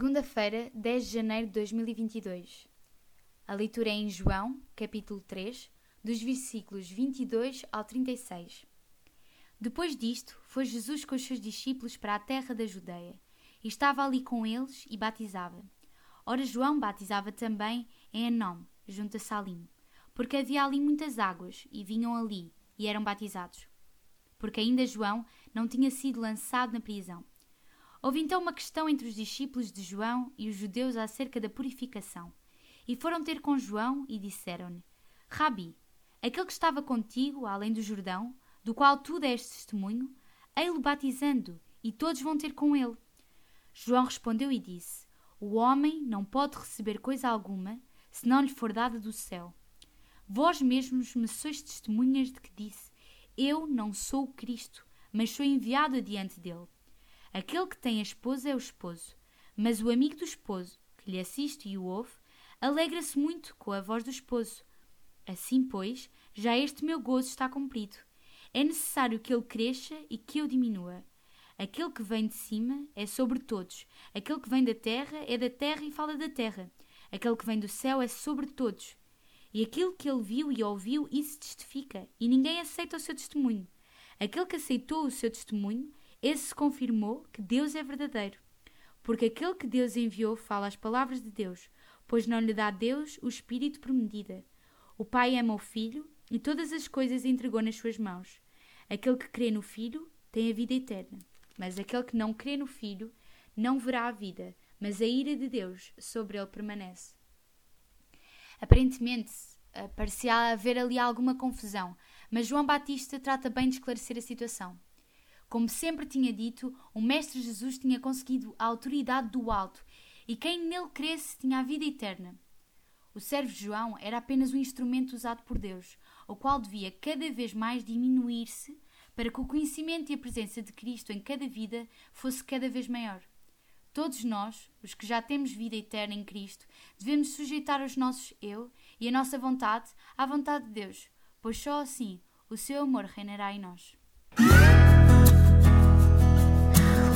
Segunda-feira, 10 de janeiro de 2022. A leitura é em João, capítulo 3, dos versículos 22 ao 36. Depois disto, foi Jesus com os seus discípulos para a terra da Judeia, e estava ali com eles e batizava. Ora, João batizava também em Enom, junto a Salim, porque havia ali muitas águas, e vinham ali, e eram batizados. Porque ainda João não tinha sido lançado na prisão. Houve então uma questão entre os discípulos de João e os judeus acerca da purificação. E foram ter com João e disseram-lhe: Rabi, aquele que estava contigo, além do Jordão, do qual tu deste testemunho, ei-lo batizando, e todos vão ter com ele. João respondeu e disse: O homem não pode receber coisa alguma, se não lhe for dada do céu. Vós mesmos me sois testemunhas de que disse: Eu não sou o Cristo, mas sou enviado adiante dele. Aquele que tem a esposa é o esposo, mas o amigo do esposo, que lhe assiste e o ouve, alegra-se muito com a voz do esposo. Assim, pois, já este meu gozo está cumprido. É necessário que ele cresça e que eu diminua. Aquele que vem de cima é sobre todos. Aquele que vem da terra é da terra e fala da terra. Aquele que vem do céu é sobre todos. E aquilo que ele viu e ouviu, isso testifica, e ninguém aceita o seu testemunho. Aquele que aceitou o seu testemunho esse confirmou que Deus é verdadeiro. Porque aquele que Deus enviou fala as palavras de Deus, pois não lhe dá Deus o Espírito por medida. O Pai ama o Filho e todas as coisas entregou nas suas mãos. Aquele que crê no Filho tem a vida eterna, mas aquele que não crê no Filho não verá a vida, mas a ira de Deus sobre ele permanece. Aparentemente, parecia haver ali alguma confusão, mas João Batista trata bem de esclarecer a situação. Como sempre tinha dito, o Mestre Jesus tinha conseguido a autoridade do alto e quem nele cresce tinha a vida eterna. O servo João era apenas um instrumento usado por Deus, o qual devia cada vez mais diminuir-se para que o conhecimento e a presença de Cristo em cada vida fosse cada vez maior. Todos nós, os que já temos vida eterna em Cristo, devemos sujeitar os nossos eu e a nossa vontade à vontade de Deus, pois só assim o seu amor reinará em nós.